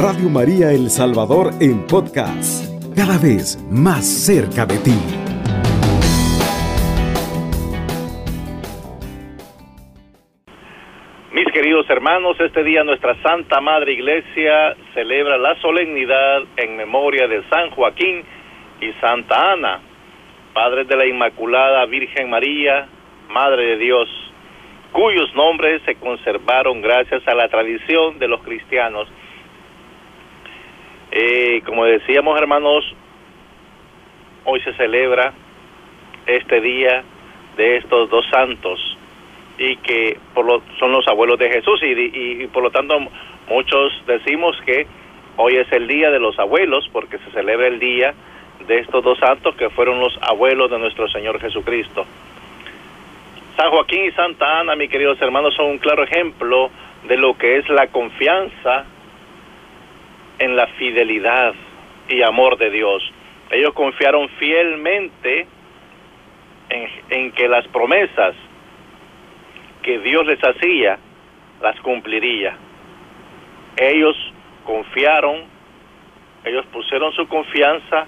Radio María El Salvador en podcast, cada vez más cerca de ti. Mis queridos hermanos, este día nuestra Santa Madre Iglesia celebra la solemnidad en memoria de San Joaquín y Santa Ana, padres de la Inmaculada Virgen María, Madre de Dios, cuyos nombres se conservaron gracias a la tradición de los cristianos. Eh, como decíamos hermanos, hoy se celebra este día de estos dos santos y que son los abuelos de Jesús y, y, por lo tanto muchos decimos que hoy es el día de los abuelos porque se celebra el día de estos dos santos que fueron los abuelos de nuestro Señor Jesucristo. San Joaquín y Santa Ana, mis queridos hermanos, son un claro ejemplo de lo que es la confianza en la fidelidad y amor de Dios. Ellos confiaron fielmente en, que las promesas que Dios les hacía, las cumpliría. Ellos confiaron, ellos pusieron su confianza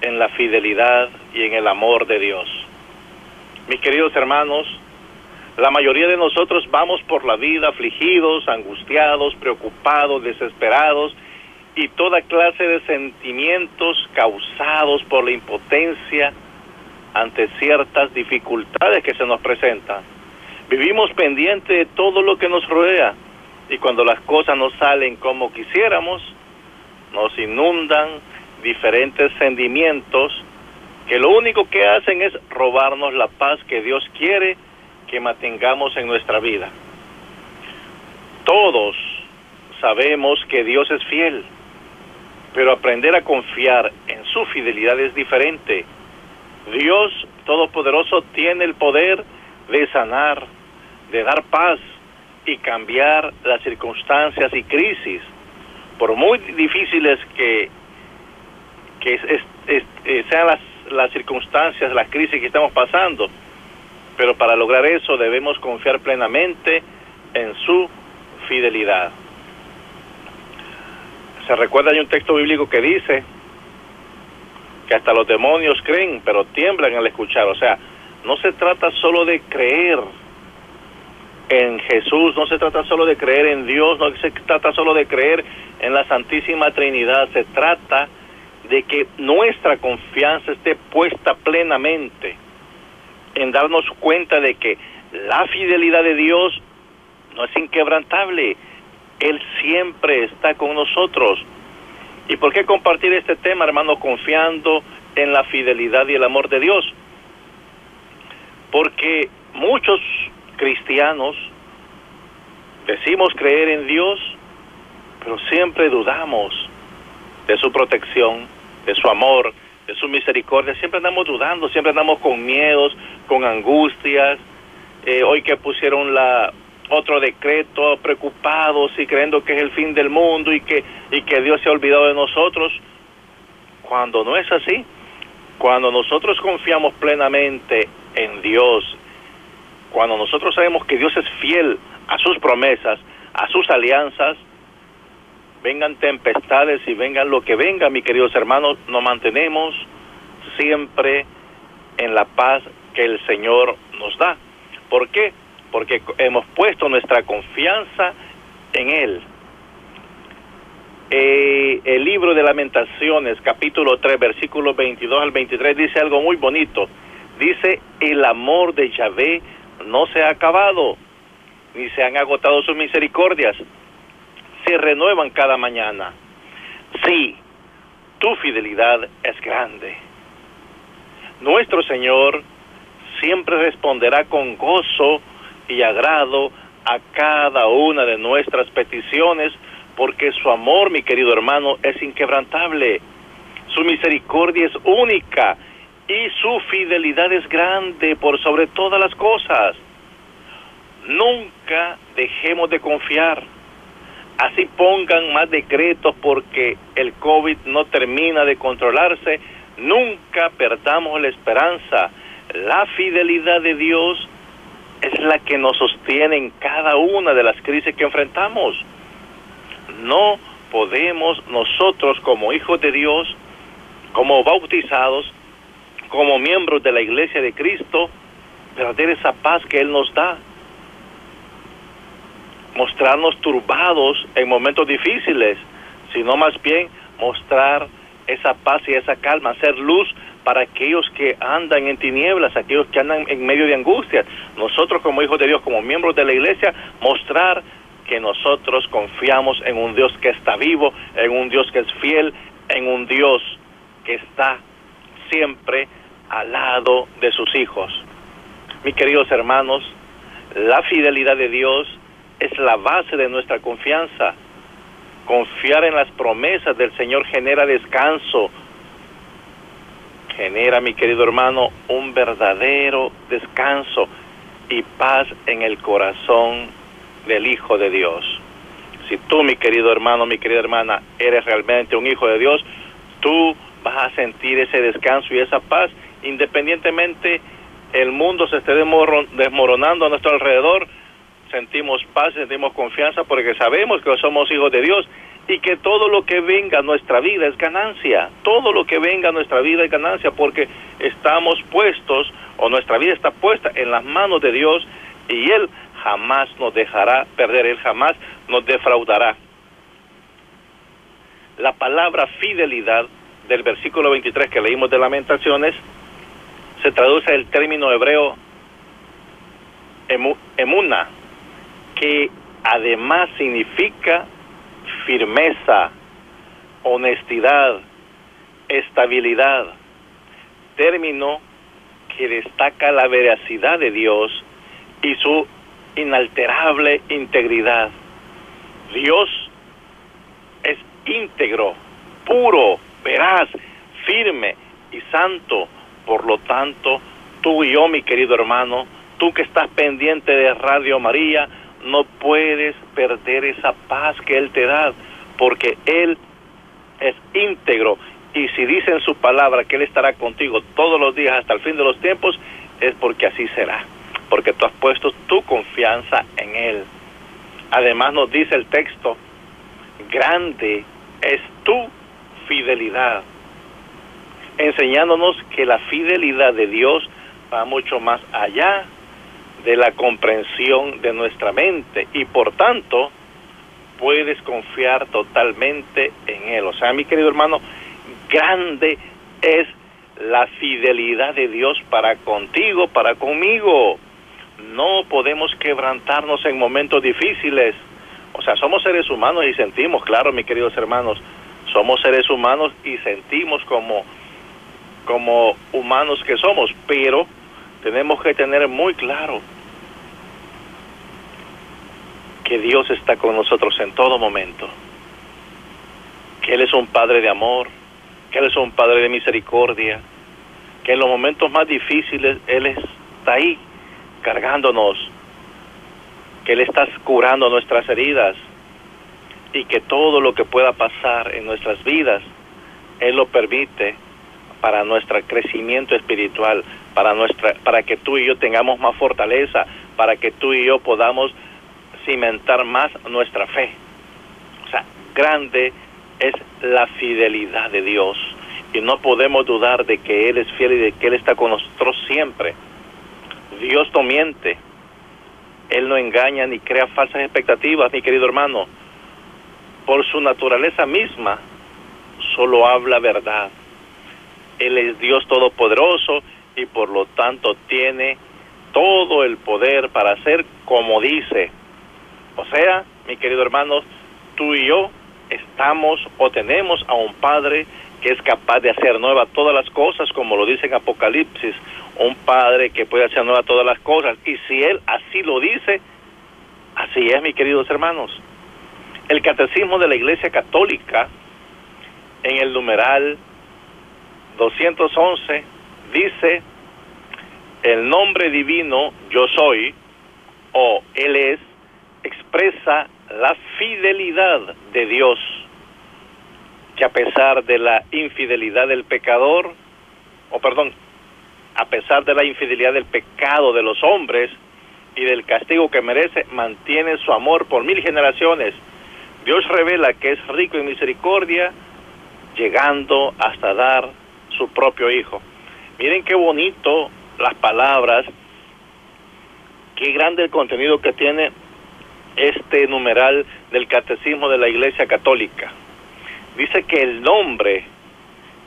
en la fidelidad y en el amor de Dios. Mis queridos hermanos, la mayoría de nosotros vamos por la vida afligidos, angustiados, preocupados, desesperados y toda clase de sentimientos causados por la impotencia ante ciertas dificultades que se nos presentan. Vivimos pendientes de todo lo que nos rodea y cuando las cosas no salen como quisiéramos, nos inundan diferentes sentimientos que lo único que hacen es robarnos la paz que Dios quiere que mantengamos en nuestra vida. Todos sabemos que Dios es fiel, pero aprender a confiar en su fidelidad es diferente. Dios Todopoderoso tiene el poder de sanar, de dar paz y cambiar las circunstancias y crisis, por muy difíciles que, que eh, sean las las circunstancias, las crisis que estamos pasando. Pero para lograr eso debemos confiar plenamente en su fidelidad. Se recuerda hay un texto bíblico que dice que hasta los demonios creen, pero tiemblan al escuchar. O sea, no se trata solo de creer en Jesús, no se trata solo de creer en Dios, no se trata solo de creer en la Santísima Trinidad, se trata de que nuestra confianza esté puesta plenamente en darnos cuenta de que la fidelidad de Dios no es inquebrantable, Él siempre está con nosotros. ¿Y por qué compartir este tema, hermano, confiando en la fidelidad y el amor de Dios? Porque muchos cristianos decimos creer en Dios, pero siempre dudamos de su protección, de su amor, de su misericordia. Siempre andamos dudando, siempre andamos con miedos, con angustias. Eh, hoy que pusieron la otro decreto, preocupados y creyendo que es el fin del mundo y que, y que Dios se ha olvidado de nosotros, cuando no es así, cuando nosotros confiamos plenamente en Dios, cuando nosotros sabemos que Dios es fiel a sus promesas, a sus alianzas, vengan tempestades y vengan lo que venga, mis queridos hermanos, nos mantenemos siempre en la paz que el Señor nos da. ¿Por qué? Porque hemos puesto nuestra confianza en Él. Eh, el libro de lamentaciones, capítulo 3, versículos 22 al 23, dice algo muy bonito. Dice, el amor de Yahvé no se ha acabado, ni se han agotado sus misericordias se renuevan cada mañana. Sí, tu fidelidad es grande. Nuestro Señor siempre responderá con gozo y agrado a cada una de nuestras peticiones, porque su amor, mi querido hermano, es inquebrantable. Su misericordia es única y su fidelidad es grande por sobre todas las cosas. Nunca dejemos de confiar así pongan más decretos porque el COVID no termina de controlarse, nunca perdamos la esperanza. La fidelidad de Dios es la que nos sostiene en cada una de las crisis que enfrentamos. No podemos nosotros como hijos de Dios, como bautizados, como miembros de la iglesia de Cristo, perder esa paz que Él nos da. Mostrarnos turbados en momentos difíciles, sino más bien mostrar esa paz y esa calma, ser luz para aquellos que andan en tinieblas, aquellos que andan en medio de angustia. Nosotros como hijos de Dios, como miembros de la iglesia, mostrar que nosotros confiamos en un Dios que está vivo, en un Dios que es fiel, en un Dios que está siempre al lado de sus hijos. Mis queridos hermanos, la fidelidad de Dios es la base de nuestra confianza. Confiar en las promesas del Señor genera descanso, genera, mi querido hermano, un verdadero descanso y paz en el corazón del Hijo de Dios. Si tú, mi querido hermano, mi querida hermana, eres realmente un hijo de Dios, tú vas a sentir ese descanso y esa paz, independientemente el mundo se esté desmoronando a nuestro alrededor, sentimos paz, sentimos confianza porque sabemos que somos hijos de Dios y que todo lo que venga a nuestra vida es ganancia, todo lo que venga a nuestra vida es ganancia porque estamos puestos o nuestra vida está puesta en las manos de Dios y Él jamás nos dejará perder, Él jamás nos defraudará. La palabra fidelidad del versículo 23 que leímos de Lamentaciones se traduce el término hebreo emuna, que además significa firmeza, honestidad, estabilidad, término que destaca la veracidad de Dios y su inalterable integridad. Dios es íntegro, puro, veraz, firme y santo. Por lo tanto, tú y yo, mi querido hermano, tú que estás pendiente de Radio María, no puedes perder esa paz que Él te da, porque Él es íntegro. Y si dice en su palabra que Él estará contigo todos los días hasta el fin de los tiempos, es porque así será, porque tú has puesto tu confianza en Él. Además nos dice el texto, grande es tu fidelidad, enseñándonos que la fidelidad de Dios va mucho más allá de la comprensión de nuestra mente y por tanto puedes confiar totalmente en Él. O sea, mi querido hermano, grande es la fidelidad de Dios para contigo, para conmigo. No podemos quebrantarnos en momentos difíciles. O sea, somos seres humanos y sentimos, claro, mis queridos hermanos, somos seres humanos y sentimos como, como humanos que somos, pero tenemos que tener muy claro que Dios está con nosotros en todo momento, que Él es un Padre de amor, que Él es un Padre de misericordia, que en los momentos más difíciles Él está ahí cargándonos, que Él está curando nuestras heridas y que todo lo que pueda pasar en nuestras vidas, Él lo permite para nuestro crecimiento espiritual, para, nuestra, para que tú y yo tengamos más fortaleza, para que tú y yo podamos cimentar más nuestra fe. O sea, grande es la fidelidad de Dios y no podemos dudar de que Él es fiel y de que Él está con nosotros siempre. Dios no miente, Él no engaña ni crea falsas expectativas, mi querido hermano. Por su naturaleza misma, solo habla verdad. Él es Dios todopoderoso y por lo tanto tiene todo el poder para hacer como dice. O sea, mi querido hermano, tú y yo estamos o tenemos a un Padre que es capaz de hacer nueva todas las cosas, como lo dice en Apocalipsis, un Padre que puede hacer nueva todas las cosas. Y si Él así lo dice, así es, mis queridos hermanos. El catecismo de la Iglesia Católica, en el numeral 211, dice, el nombre divino yo soy, o Él es, expresa la fidelidad de Dios, que a pesar de la infidelidad del pecador, o perdón, a pesar de la infidelidad del pecado de los hombres y del castigo que merece, mantiene su amor por mil generaciones, Dios revela que es rico en misericordia, llegando hasta dar su propio Hijo. Miren qué bonito las palabras, qué grande el contenido que tiene este numeral del Catecismo de la Iglesia Católica. Dice que el nombre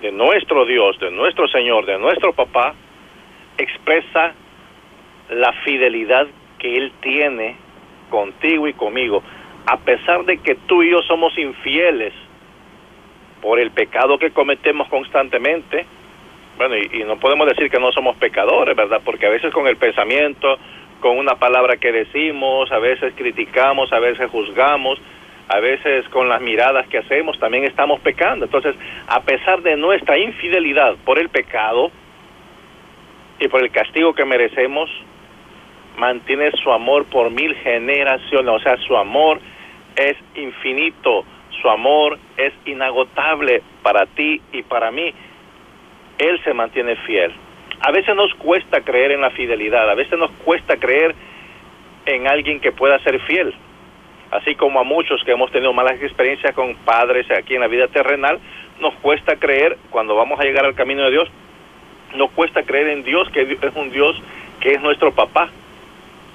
de nuestro Dios, de nuestro Señor, de nuestro Papá, expresa la fidelidad que Él tiene contigo y conmigo, a pesar de que tú y yo somos infieles por el pecado que cometemos constantemente, bueno, y, no podemos decir que no somos pecadores, ¿verdad? Porque a veces con el pensamiento, con una palabra que decimos, a veces criticamos, a veces juzgamos, a veces con las miradas que hacemos también estamos pecando. Entonces, a pesar de nuestra infidelidad por el pecado y por el castigo que merecemos, mantiene su amor por mil generaciones, o sea, su amor es infinito, su amor es inagotable para ti y para mí. Él se mantiene fiel. A veces nos cuesta creer en la fidelidad, a veces nos cuesta creer en alguien que pueda ser fiel. Así como a muchos que hemos tenido malas experiencias con padres aquí en la vida terrenal, nos cuesta creer cuando vamos a llegar al camino de Dios, nos cuesta creer en Dios, que es un Dios que es nuestro papá.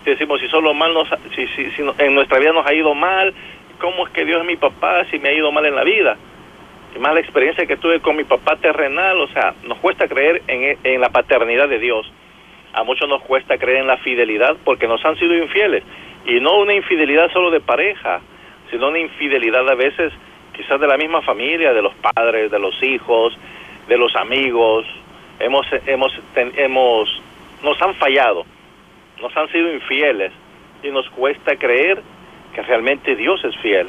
Decimos, si solo mal nos, si, si, si en nuestra vida nos ha ido mal, ¿cómo es que Dios es mi papá si me ha ido mal en la vida? Y más la experiencia que tuve con mi papá terrenal, o sea, nos cuesta creer en, en la paternidad de Dios. A muchos nos cuesta creer en la fidelidad porque nos han sido infieles. Y no una infidelidad solo de pareja, sino una infidelidad a veces quizás de la misma familia, de los padres, de los hijos, de los amigos. Hemos, hemos, hemos, nos han fallado, nos han sido infieles y nos cuesta creer que realmente Dios es fiel.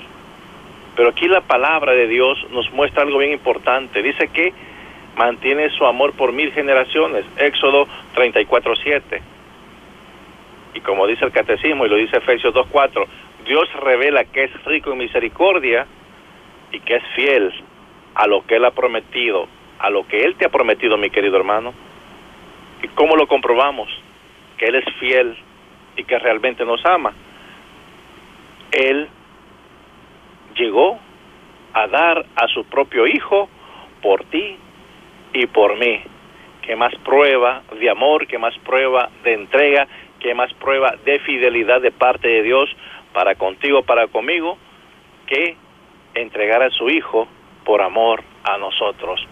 Pero aquí la palabra de Dios nos muestra algo bien importante. Dice que mantiene su amor por mil generaciones. Éxodo 34, 7. Y como dice el catecismo y lo dice Efesios 2.4, Dios revela que es rico en misericordia y que es fiel a lo que Él ha prometido, a lo que Él te ha prometido, mi querido hermano. ¿Y cómo lo comprobamos? Que Él es fiel y que realmente nos ama. Él llegó a dar a su propio Hijo por ti y por mí. ¿Qué más prueba de amor, qué más prueba de entrega, qué más prueba de fidelidad de parte de Dios para contigo, para conmigo, que entregar a su Hijo por amor a nosotros.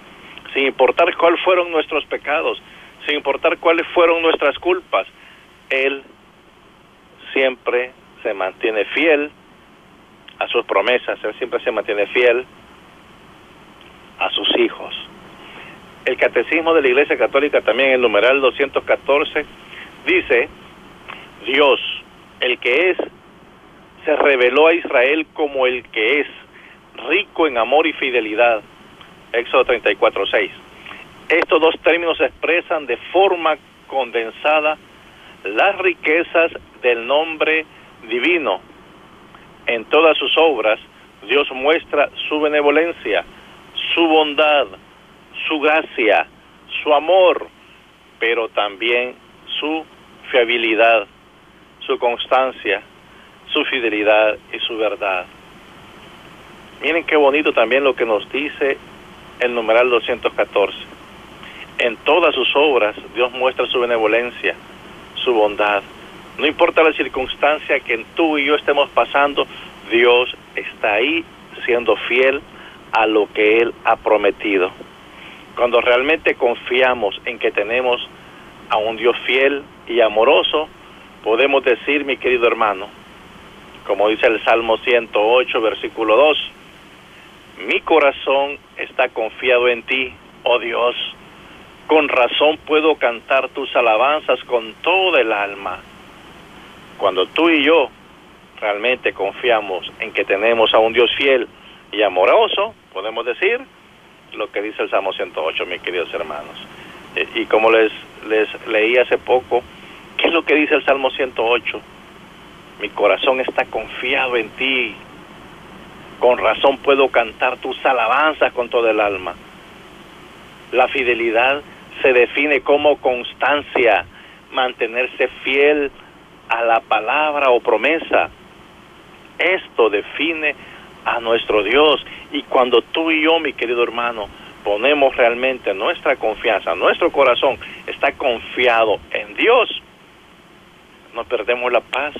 Sin importar cuáles fueron nuestros pecados, sin importar cuáles fueron nuestras culpas, Él siempre se mantiene fiel a sus promesas, Él siempre se mantiene fiel a sus hijos. El Catecismo de la Iglesia Católica, también el numeral 214, dice, Dios, el que es, se reveló a Israel como el que es, rico en amor y fidelidad. Éxodo 34, 6. Estos dos términos expresan de forma condensada las riquezas del nombre divino. En todas sus obras, Dios muestra su benevolencia, su bondad, su gracia, su amor, pero también su fiabilidad, su constancia, su fidelidad y su verdad. Miren qué bonito también lo que nos dice el numeral 214. En todas sus obras Dios muestra su benevolencia, su bondad. No importa la circunstancia que tú y yo estemos pasando, Dios está ahí siendo fiel a lo que Él ha prometido. Cuando realmente confiamos en que tenemos a un Dios fiel y amoroso, podemos decir, mi querido hermano, como dice el Salmo 108, versículo 2, mi corazón está confiado en ti, oh Dios, con razón puedo cantar tus alabanzas con toda el alma. Cuando tú y yo realmente confiamos en que tenemos a un Dios fiel y amoroso, podemos decir lo que dice el Salmo 108, mis queridos hermanos. Eh, y como les, les leí hace poco, ¿Qué es lo que dice el Salmo 108? Mi corazón está confiado en ti. Con razón puedo cantar tus alabanzas con todo el alma. La fidelidad se define como constancia, mantenerse fiel a la palabra o promesa. Esto define a nuestro Dios. Y cuando tú y yo, mi querido hermano, ponemos realmente nuestra confianza, nuestro corazón está confiado en Dios, no perdemos la paz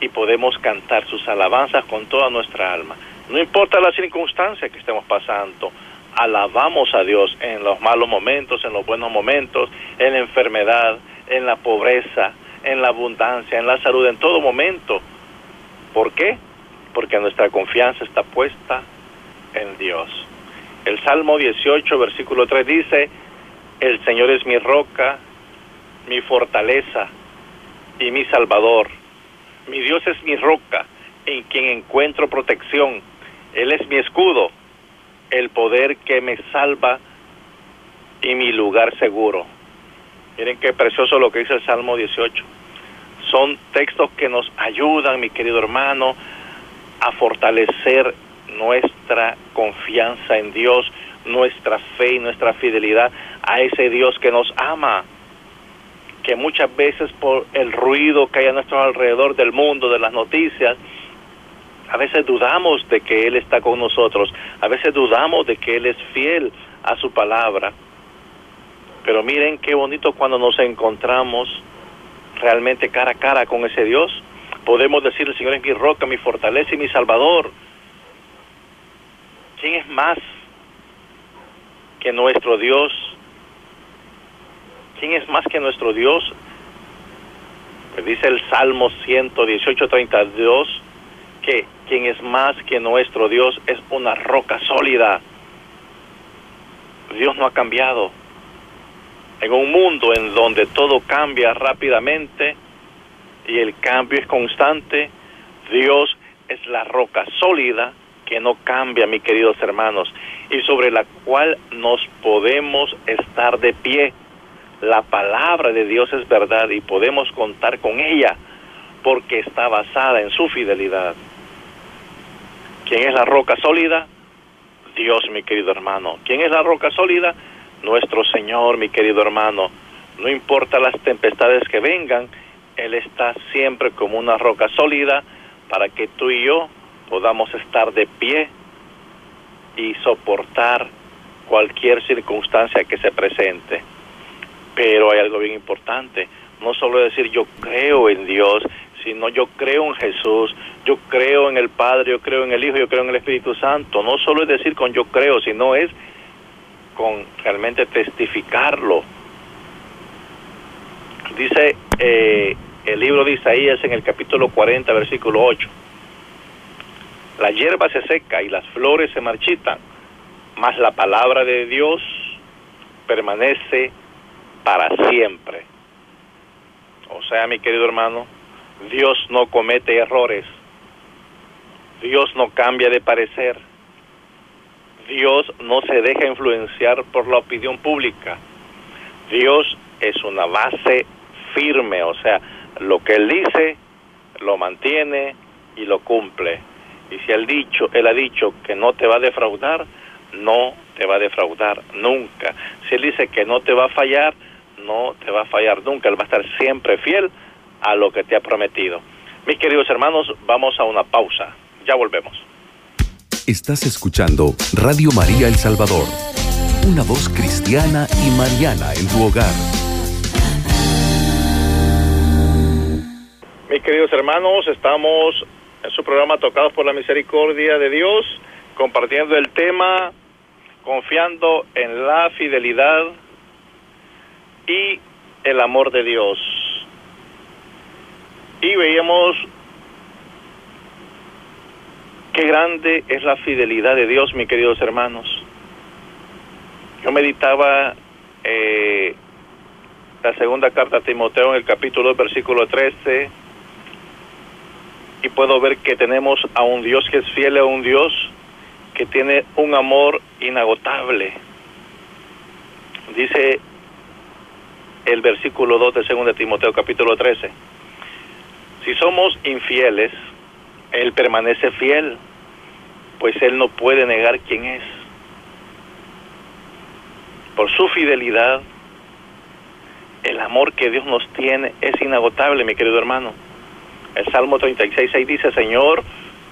y podemos cantar sus alabanzas con toda nuestra alma. No importa la circunstancia que estemos pasando, alabamos a Dios en los malos momentos, en los buenos momentos, en la enfermedad, en la pobreza, en la abundancia, en la salud, en todo momento. ¿Por qué? Porque nuestra confianza está puesta en Dios. El Salmo 18, versículo 3 dice, el Señor es mi roca, mi fortaleza y mi salvador. Mi Dios es mi roca, en quien encuentro protección. Él es mi escudo, el poder que me salva y mi lugar seguro. Miren qué precioso lo que dice el Salmo 18. Son textos que nos ayudan, mi querido hermano, a fortalecer nuestra confianza en Dios, nuestra fe y nuestra fidelidad a ese Dios que nos ama, que muchas veces por el ruido que hay a nuestro alrededor del mundo, de las noticias, a veces dudamos de que Él está con nosotros, a veces dudamos de que Él es fiel a su palabra. Pero miren qué bonito cuando nos encontramos realmente cara a cara con ese Dios. Podemos decir, el Señor es mi roca, mi fortaleza y mi salvador. ¿Quién es más que nuestro Dios? ¿Quién es más que nuestro Dios? Pues dice el Salmo 118, 32, que quien es más que nuestro Dios es una roca sólida. Dios no ha cambiado. En un mundo en donde todo cambia rápidamente y el cambio es constante, Dios es la roca sólida que no cambia, mis queridos hermanos, y sobre la cual nos podemos estar de pie. La palabra de Dios es verdad y podemos contar con ella porque está basada en su fidelidad. ¿Quién es la roca sólida? Dios, mi querido hermano. ¿Quién es la roca sólida? Nuestro Señor, mi querido hermano. No importa las tempestades que vengan, Él está siempre como una roca sólida para que tú y yo podamos estar de pie y soportar cualquier circunstancia que se presente. Pero hay algo bien importante, no solo decir yo creo en Dios, sino yo creo en Jesús, yo creo en el Padre, yo creo en el Hijo, yo creo en el Espíritu Santo. No solo es decir con yo creo, sino es con realmente testificarlo. Dice eh, el libro de Isaías en el capítulo 40, versículo 8. La hierba se seca y las flores se marchitan, mas la palabra de Dios permanece para siempre. O sea, mi querido hermano, Dios no comete errores. Dios no cambia de parecer. Dios no se deja influenciar por la opinión pública. Dios es una base firme, o sea, lo que Él dice, lo mantiene y lo cumple. Y si él, dicho, él ha dicho que no te va a defraudar, no te va a defraudar nunca. Si Él dice que no te va a fallar, no te va a fallar nunca. Él va a estar siempre fiel a lo que te ha prometido. Mis queridos hermanos, vamos a una pausa. Ya volvemos. Estás escuchando Radio María El Salvador, una voz cristiana y mariana en tu hogar. Mis queridos hermanos, estamos en su programa Tocados por la Misericordia de Dios, compartiendo el tema confiando en la fidelidad y el amor de Dios. Y veíamos qué grande es la fidelidad de Dios, mis queridos hermanos. Yo meditaba eh, la segunda carta a Timoteo en el capítulo 2, versículo 13 y puedo ver que tenemos a un Dios que es fiel a un Dios que tiene un amor inagotable. Dice el versículo 2 de 2 Timoteo capítulo 13. Si somos infieles, Él permanece fiel, pues Él no puede negar quién es. Por su fidelidad, el amor que Dios nos tiene es inagotable, mi querido hermano. El Salmo 36, 6 dice, Señor,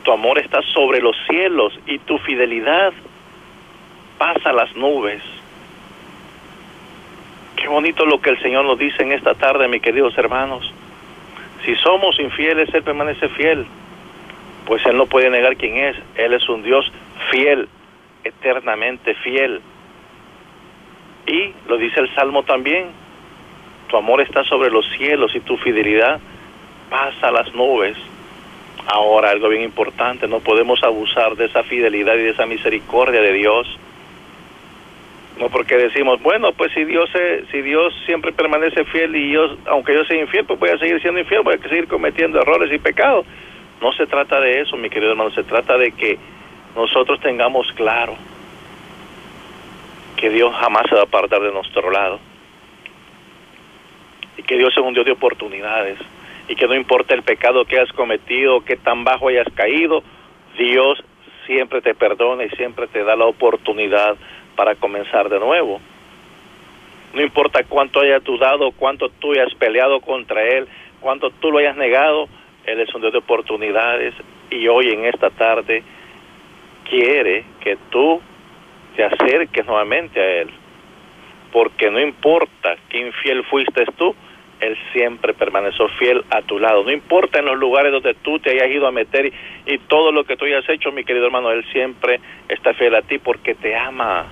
tu amor está sobre los cielos y tu fidelidad pasa las nubes. Qué bonito lo que el Señor nos dice en esta tarde, mis queridos hermanos. Si somos infieles, Él permanece fiel, pues Él no puede negar quién es. Él es un Dios fiel, eternamente fiel. Y lo dice el Salmo también, tu amor está sobre los cielos y tu fidelidad pasa las nubes. Ahora, algo bien importante, no podemos abusar de esa fidelidad y de esa misericordia de Dios. No porque decimos, bueno, pues si Dios si Dios siempre permanece fiel y yo, aunque yo sea infiel, pues voy a seguir siendo infiel, voy a seguir cometiendo errores y pecados. No se trata de eso, mi querido hermano, se trata de que nosotros tengamos claro que Dios jamás se va a apartar de nuestro lado y que Dios es un Dios de oportunidades y que no importa el pecado que has cometido, que tan bajo hayas caído, Dios siempre te perdona y siempre te da la oportunidad para comenzar de nuevo. No importa cuánto hayas dudado, cuánto tú hayas peleado contra Él, cuánto tú lo hayas negado, Él es un Dios de oportunidades y hoy en esta tarde quiere que tú te acerques nuevamente a Él. Porque no importa qué infiel fuiste tú, él siempre permaneció fiel a tu lado. No importa en los lugares donde tú te hayas ido a meter y, todo lo que tú hayas hecho, mi querido hermano, Él siempre está fiel a ti porque te ama.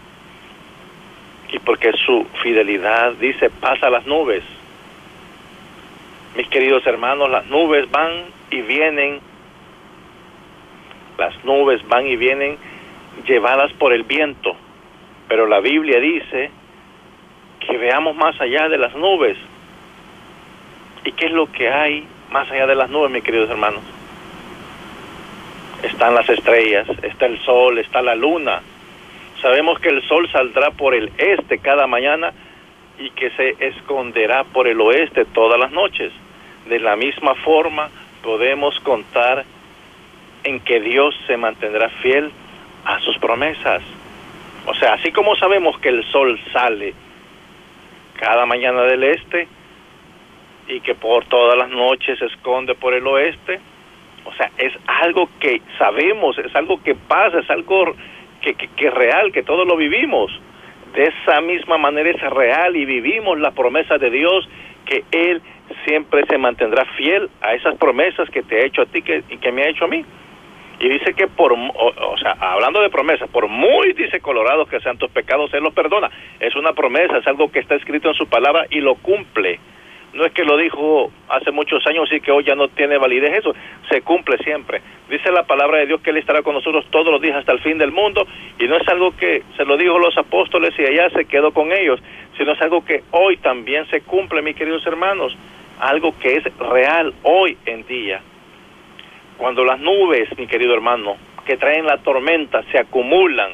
Y porque su fidelidad, dice, pasa las nubes. Mis queridos hermanos, las nubes van y vienen. Las nubes van y vienen llevadas por el viento. Pero la Biblia dice que veamos más allá de las nubes ¿Y qué es lo que hay más allá de las nubes, mis queridos hermanos? Están las estrellas, está el sol, está la luna. Sabemos que el sol saldrá por el este cada mañana y que se esconderá por el oeste todas las noches. De la misma forma podemos contar en que Dios se mantendrá fiel a sus promesas. O sea, así como sabemos que el sol sale cada mañana del este, y que por todas las noches se esconde por el oeste. O sea, es algo que sabemos, es algo que pasa, es algo que, que, es real, que todos lo vivimos. De esa misma manera es real y vivimos la promesa de Dios que Él siempre se mantendrá fiel a esas promesas que te ha hecho a ti que, y que me ha hecho a mí. Y dice que por, o, sea, hablando de promesas, por muy, dice Colorado, que sean tus pecados, Él los perdona. Es una promesa, es algo que está escrito en su palabra y lo cumple no es que lo dijo hace muchos años y que hoy ya no tiene validez eso, se cumple siempre. Dice la palabra de Dios que Él estará con nosotros todos los días hasta el fin del mundo y no es algo que se lo dijo los apóstoles y allá se quedó con ellos, sino es algo que hoy también se cumple, mis queridos hermanos, algo que es real hoy en día. Cuando las nubes, mi querido hermano, que traen la tormenta se acumulan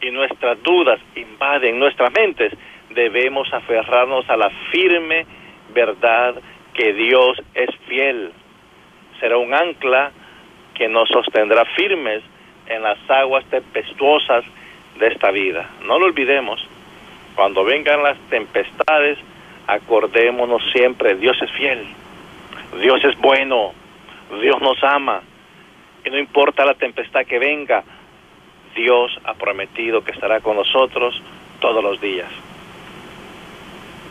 y nuestras dudas invaden nuestras mentes, debemos aferrarnos a la firme verdad que Dios es fiel. Será un ancla que nos sostendrá firmes en las aguas tempestuosas de esta vida. No lo olvidemos. Cuando vengan las tempestades, acordémonos siempre, Dios es fiel, Dios es bueno, Dios nos ama. Y no importa la tempestad que venga, Dios ha prometido que estará con nosotros todos los días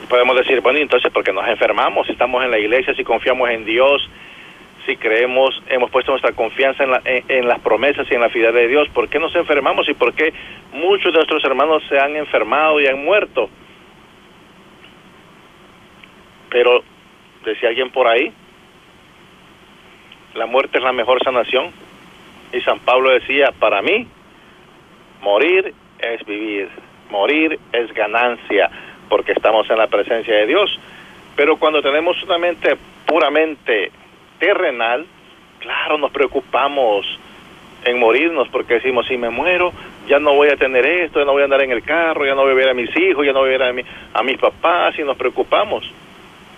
podemos decir, bueno, entonces, porque nos enfermamos? Si estamos en la iglesia, si confiamos en Dios, si creemos, hemos puesto nuestra confianza en, en, las promesas y en la fidelidad de Dios, ¿por qué nos enfermamos y por qué muchos de nuestros hermanos se han enfermado y han muerto? Pero, decía alguien por ahí, la muerte es la mejor sanación. Y San Pablo decía, para mí, morir es vivir, morir es ganancia porque estamos en la presencia de Dios. Pero cuando tenemos una mente puramente terrenal, claro, nos preocupamos en morirnos porque decimos, si me muero, ya no voy a tener esto, ya no voy a andar en el carro, ya no voy a ver a mis hijos, ya no voy a ver a, mi, a mis papás y nos preocupamos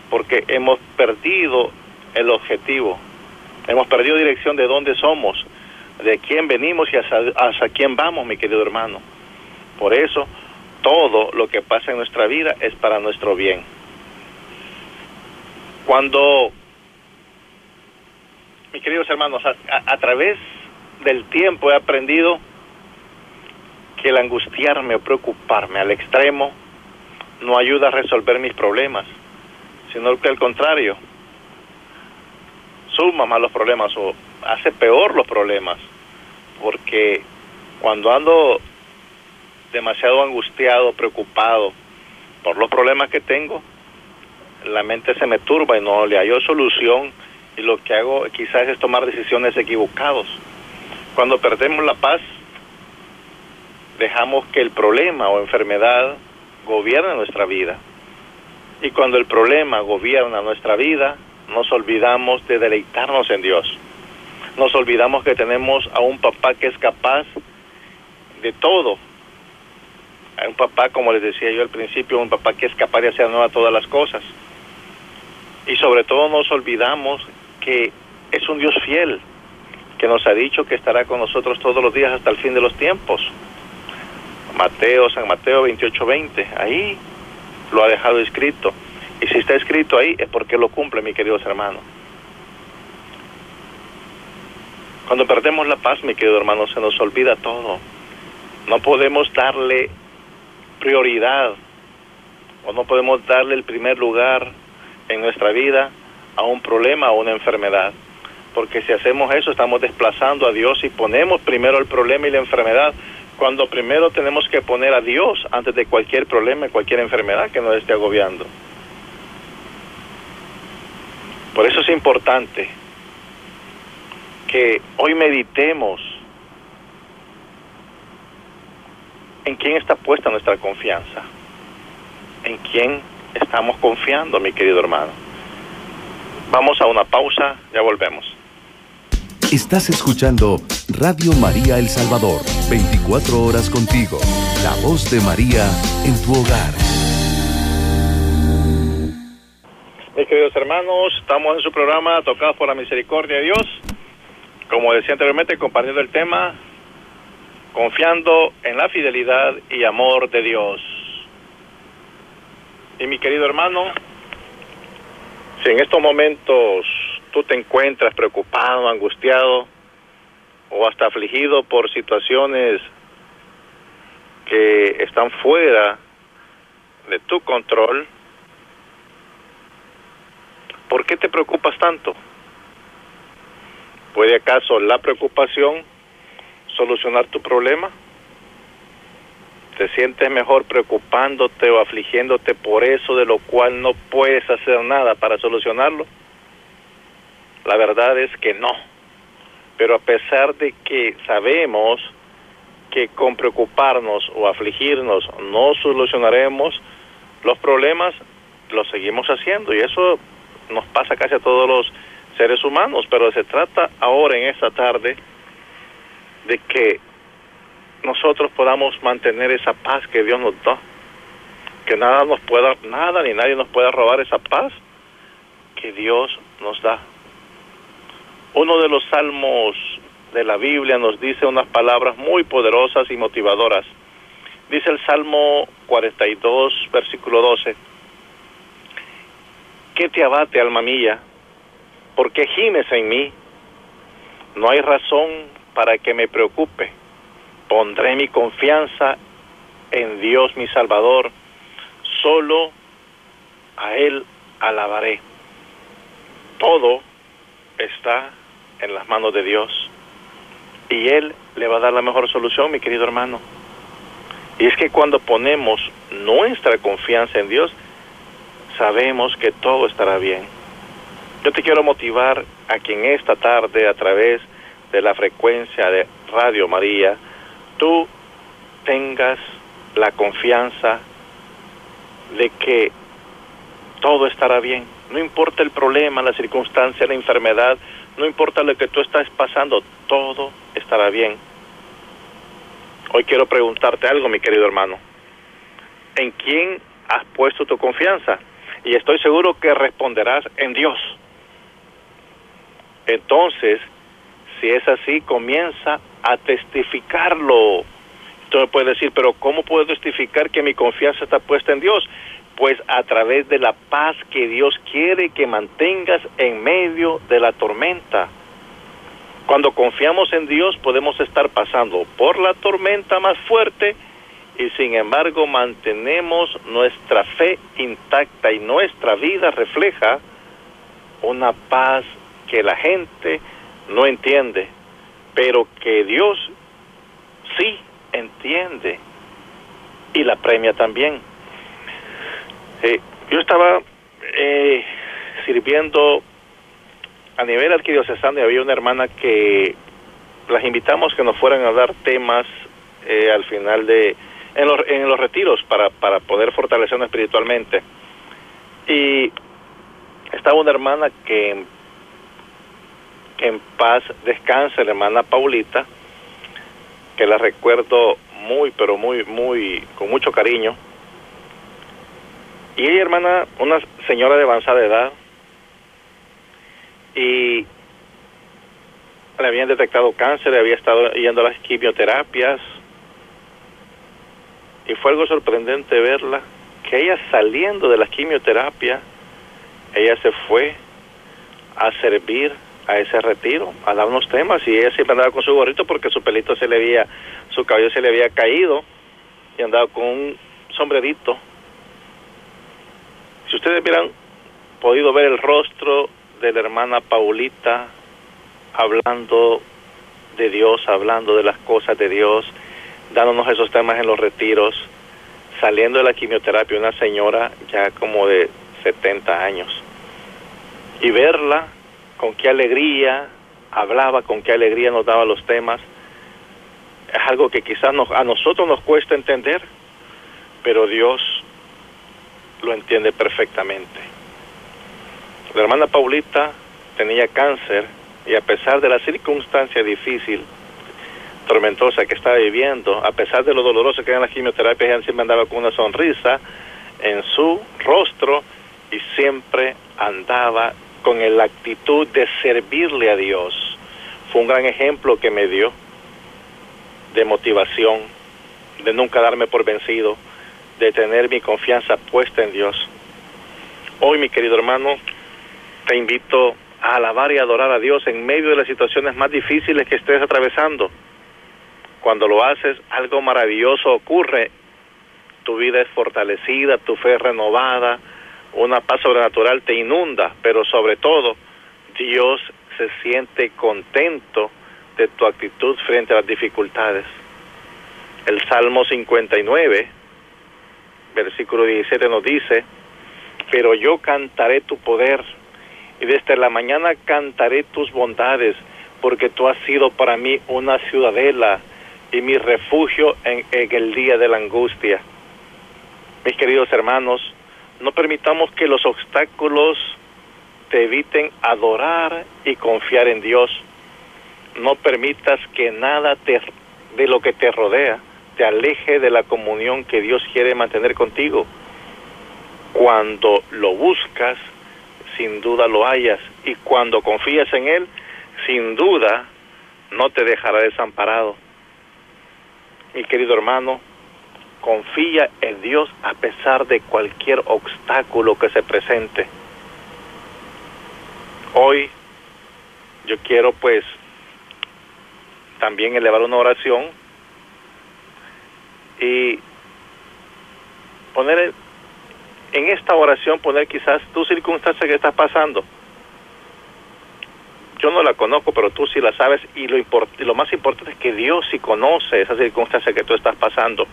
porque hemos perdido el objetivo, hemos perdido dirección de dónde somos, de quién venimos y hacia, hacia quién vamos, mi querido hermano. Por eso todo lo que pasa en nuestra vida es para nuestro bien. Cuando, mis queridos hermanos, a, través del tiempo he aprendido que el angustiarme o preocuparme al extremo no ayuda a resolver mis problemas, sino que al contrario, suma más los problemas o hace peor los problemas, porque cuando ando demasiado angustiado, preocupado por los problemas que tengo, la mente se me turba y no le hallo solución y lo que hago quizás es tomar decisiones equivocadas. Cuando perdemos la paz, dejamos que el problema o enfermedad gobierne nuestra vida. Y cuando el problema gobierna nuestra vida, nos olvidamos de deleitarnos en Dios. Nos olvidamos que tenemos a un papá que es capaz de todo. A un papá, como les decía yo al principio, un papá que es capaz de hacer nueva todas las cosas. Y sobre todo nos olvidamos que es un Dios fiel, que nos ha dicho que estará con nosotros todos los días hasta el fin de los tiempos. Mateo, San Mateo 28, 20, ahí lo ha dejado escrito. Y si está escrito ahí es porque lo cumple, mi queridos hermanos. Cuando perdemos la paz, mi querido hermano, se nos olvida todo. No podemos darle prioridad o no podemos darle el primer lugar en nuestra vida a un problema o una enfermedad. Porque si hacemos eso, estamos desplazando a Dios y ponemos primero el problema y la enfermedad cuando primero tenemos que poner a Dios antes de cualquier problema, cualquier enfermedad que nos esté agobiando. Por eso es importante que hoy meditemos en quién está puesta nuestra confianza, en quién estamos confiando, mi querido hermano. Vamos a una pausa, ya volvemos. Estás escuchando Radio María El Salvador, 24 horas contigo, la voz de María en tu hogar. Mis queridos hermanos, estamos en su programa Tocados por la Misericordia de Dios. Como decía anteriormente, compartiendo el tema, confiando en la fidelidad y amor de Dios. Y mi querido hermano, si en estos momentos tú te encuentras preocupado, angustiado o hasta afligido por situaciones que están fuera de tu control, ¿por qué te preocupas tanto? ¿Puede acaso la preocupación solucionar tu problema? ¿Te sientes mejor preocupándote o afligiéndote por eso de lo cual no puedes hacer nada para solucionarlo? La verdad es que no. Pero a pesar de que sabemos que con preocuparnos o afligirnos no solucionaremos los problemas, lo seguimos haciendo y eso nos pasa casi a todos los seres humanos, pero se trata ahora en esta tarde de que nosotros podamos mantener esa paz que Dios nos da, que nada nos pueda, nada ni nadie nos pueda robar esa paz que Dios nos da. Uno de los salmos de la Biblia nos dice unas palabras muy poderosas y motivadoras. Dice el Salmo 42, versículo 12. ¿Qué te abate, alma mía? ¿Por qué gimes en mí? No hay razón para que me preocupe. Pondré mi confianza en Dios mi Salvador. Solo a Él alabaré. Todo está en las manos de Dios. Y Él le va a dar la mejor solución, mi querido hermano. Y es que cuando ponemos nuestra confianza en Dios, sabemos que todo estará bien. Yo te quiero motivar a que en esta tarde, a través de la frecuencia de Radio María, tú tengas la confianza de que todo estará bien. No importa el problema, la circunstancia, la enfermedad, no importa lo que tú estás pasando, todo estará bien. Hoy quiero preguntarte algo, mi querido hermano. ¿En quién has puesto tu confianza? Y estoy seguro que responderás en Dios. Entonces, si es así, comienza a testificarlo. Me puedes decir, pero ¿cómo puedo testificar que mi confianza está puesta en Dios? pues a través de la paz que Dios quiere que mantengas en medio de la tormenta. Cuando confiamos en Dios podemos estar pasando por la tormenta más fuerte y sin embargo mantenemos nuestra fe intacta y nuestra vida refleja una paz que la gente no entiende, pero que Dios sí entiende y la premia también. Eh, yo estaba eh, sirviendo a nivel arquidiocesano y había una hermana que las invitamos que nos fueran a dar temas eh, al final de en los, en los retiros para, para poder fortalecernos espiritualmente y estaba una hermana que, en paz descanse la hermana Paulita que la recuerdo muy pero muy muy con mucho cariño. Y ella hermana una señora de avanzada edad y le habían detectado cáncer, había estado yendo a las quimioterapias y fue algo sorprendente verla, que ella saliendo de la quimioterapia, ella se fue a servir a ese retiro, a dar unos temas y ella siempre andaba con su gorrito porque su pelito se le había, su cabello se le había caído y andaba con un sombrerito. Si ustedes hubieran podido ver el rostro de la hermana Paulita hablando de Dios, hablando de las cosas de Dios, dándonos esos temas en los retiros, saliendo de la quimioterapia, una señora ya como de 70 años. Y verla con qué alegría hablaba, con qué alegría nos daba los temas, es algo que quizás a nosotros nos cuesta entender, pero Dios lo entiende perfectamente. La hermana Paulita tenía cáncer y a pesar de la circunstancia difícil, tormentosa que estaba viviendo, a pesar de lo doloroso que eran las quimioterapias, ella siempre andaba con una sonrisa en su rostro y siempre andaba con la actitud de servirle a Dios. Fue un gran ejemplo que me dio de motivación, de nunca darme por vencido, de tener mi confianza puesta en Dios. Hoy, mi querido hermano, te invito a alabar y adorar a Dios en medio de las situaciones más difíciles que estés atravesando. Cuando lo haces, algo maravilloso ocurre. Tu vida es fortalecida, tu fe es renovada, una paz sobrenatural te inunda, pero sobre todo, Dios se siente contento de tu actitud frente a las dificultades. El Salmo 59, versículo 17 nos dice, pero yo cantaré tu poder y desde la mañana cantaré tus bondades, porque tú has sido para mí una ciudadela y mi refugio en, el día de la angustia. Mis queridos hermanos, no permitamos que los obstáculos te eviten adorar y confiar en Dios. No permitas que nada te, de lo que te rodea te aleje de la comunión que Dios quiere mantener contigo. Cuando lo buscas, sin duda lo hayas. Y cuando confías en Él, sin duda no te dejará desamparado. Mi querido hermano, confía en Dios a pesar de cualquier obstáculo que se presente. Hoy yo quiero pues también elevar una oración y poner en esta oración poner quizás tu circunstancia que estás pasando. Yo no la conozco, pero tú sí la sabes y lo, lo más importante es que Dios sí conoce esa circunstancia que tú estás pasando.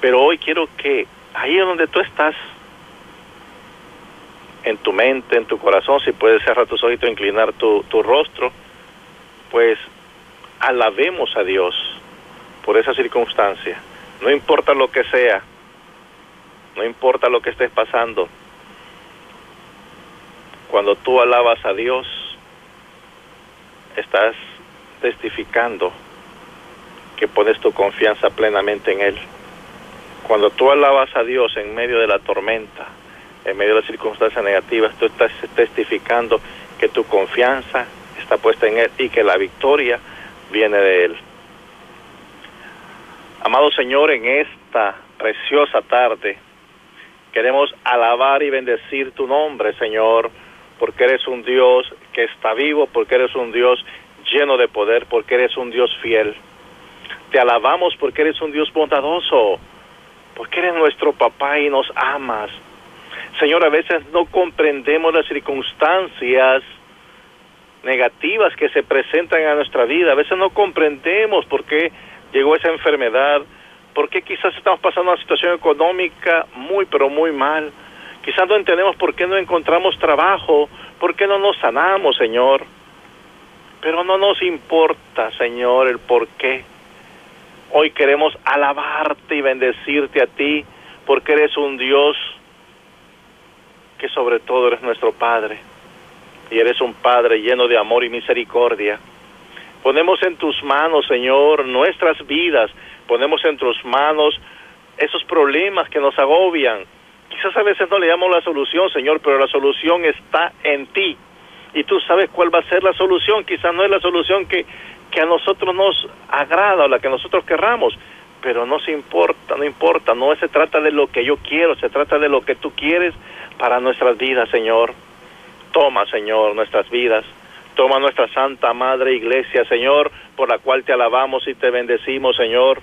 Pero hoy quiero que ahí donde tú estás, en tu mente, en tu corazón, si puedes cerrar tus ojitos, inclinar tu, tu rostro, pues alabemos a Dios por esa circunstancia. No importa lo que sea, no importa lo que estés pasando, cuando tú alabas a Dios, estás testificando que pones tu confianza plenamente en Él. Cuando tú alabas a Dios en medio de la tormenta, en medio de las circunstancias negativas, tú estás testificando que tu confianza está puesta en Él y que la victoria viene de Él. Amado Señor, en esta preciosa tarde, Queremos alabar y bendecir tu nombre, Señor, porque eres un Dios que está vivo, porque eres un Dios lleno de poder, porque eres un Dios fiel. Te alabamos porque eres un Dios bondadoso, porque eres nuestro papá y nos amas. Señor, a veces no comprendemos las circunstancias negativas que se presentan a nuestra vida. A veces no comprendemos por qué llegó esa enfermedad, por qué quizás estamos pasando una situación económica muy, pero muy mal. Quizás no entendemos por qué no encontramos trabajo, por qué no nos sanamos, Señor. Pero no nos importa, Señor, el por qué. Hoy queremos alabarte y bendecirte a ti, porque eres un Dios que sobre todo eres nuestro Padre. Y eres un Padre lleno de amor y misericordia. Ponemos en tus manos, Señor, nuestras vidas. Ponemos en tus manos esos problemas que nos agobian. Quizás a veces no le damos la solución, Señor, pero la solución está en ti y tú sabes cuál va a ser la solución. Quizás no es la solución que, que a nosotros nos agrada o la que nosotros querramos, pero no se importa, no importa, no se trata de lo que yo quiero, se trata de lo que tú quieres para nuestras vidas, Señor. Toma, Señor, nuestras vidas. Toma nuestra Santa Madre Iglesia, Señor, por la cual te alabamos y te bendecimos, Señor.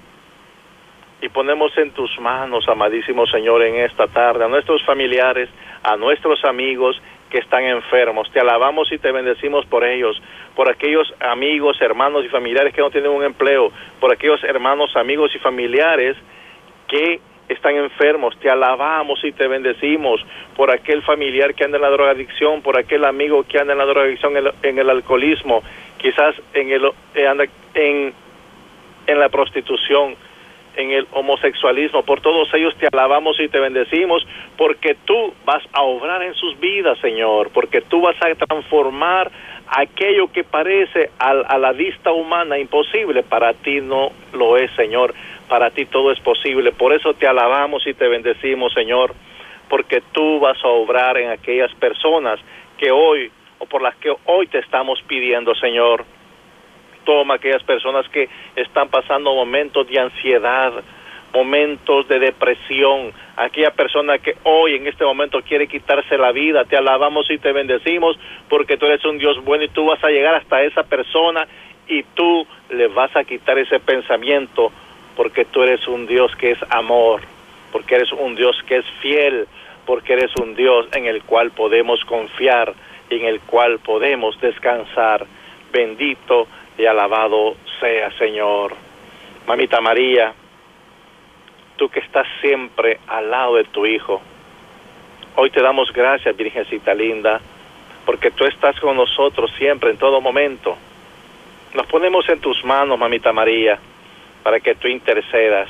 Y ponemos en tus manos, amadísimo Señor, en esta tarde a nuestros familiares, a nuestros amigos que están enfermos. Te alabamos y te bendecimos por ellos, por aquellos amigos, hermanos y familiares que no tienen un empleo, por aquellos hermanos, amigos y familiares que están enfermos. Te alabamos y te bendecimos por aquel familiar que anda en la drogadicción, por aquel amigo que anda en la drogadicción, en el, alcoholismo, quizás en, el, eh, en, en la prostitución en el homosexualismo. Por todos ellos te alabamos y te bendecimos porque tú vas a obrar en sus vidas, Señor, porque tú vas a transformar aquello que parece a, la vista humana imposible, para ti no lo es, Señor. Para ti todo es posible. Por eso te alabamos y te bendecimos, Señor, porque tú vas a obrar en aquellas personas que hoy o por las que hoy te estamos pidiendo, Señor toma aquellas personas que están pasando momentos de ansiedad, momentos de depresión, aquella persona que hoy en este momento quiere quitarse la vida, te alabamos y te bendecimos porque tú eres un Dios bueno y tú vas a llegar hasta esa persona y tú le vas a quitar ese pensamiento porque tú eres un Dios que es amor, porque eres un Dios que es fiel, porque eres un Dios en el cual podemos confiar, en el cual podemos descansar. Bendito y alabado sea Señor. Mamita María, tú que estás siempre al lado de tu Hijo, hoy te damos gracias, Virgencita linda, porque tú estás con nosotros siempre, en todo momento. Nos ponemos en tus manos, Mamita María, para que tú intercedas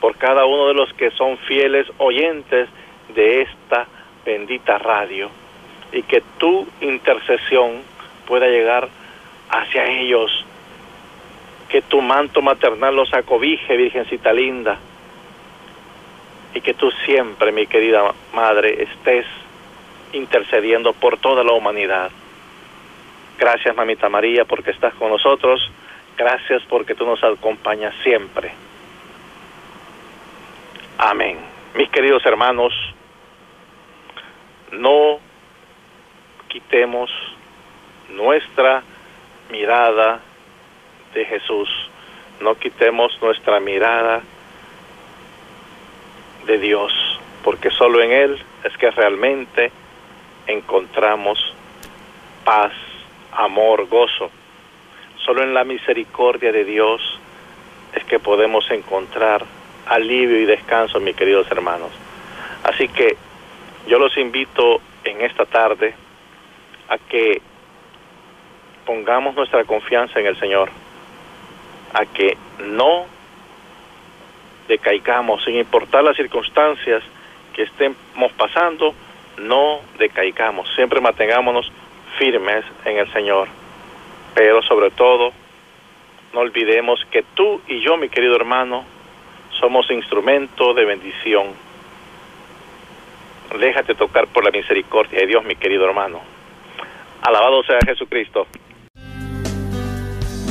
por cada uno de los que son fieles oyentes de esta bendita radio y que tu intercesión pueda llegar hacia ellos. Que tu manto maternal los acobije, Virgencita linda. Y que tú siempre, mi querida Madre, estés intercediendo por toda la humanidad. Gracias, Mamita María, porque estás con nosotros. Gracias porque tú nos acompañas siempre. Amén. Mis queridos hermanos, no quitemos nuestra mirada de Jesús. No quitemos nuestra mirada de Dios, porque solo en Él es que realmente encontramos paz, amor, gozo. Solo en la misericordia de Dios es que podemos encontrar alivio y descanso, mis queridos hermanos. Así que yo los invito en esta tarde a que pongamos nuestra confianza en el Señor, a que no decaigamos, sin importar las circunstancias que estemos pasando, no decaigamos, siempre mantengámonos firmes en el Señor. Pero sobre todo, no olvidemos que tú y yo, mi querido hermano, somos instrumento de bendición. Déjate tocar por la misericordia de Dios, mi querido hermano. Alabado sea Jesucristo.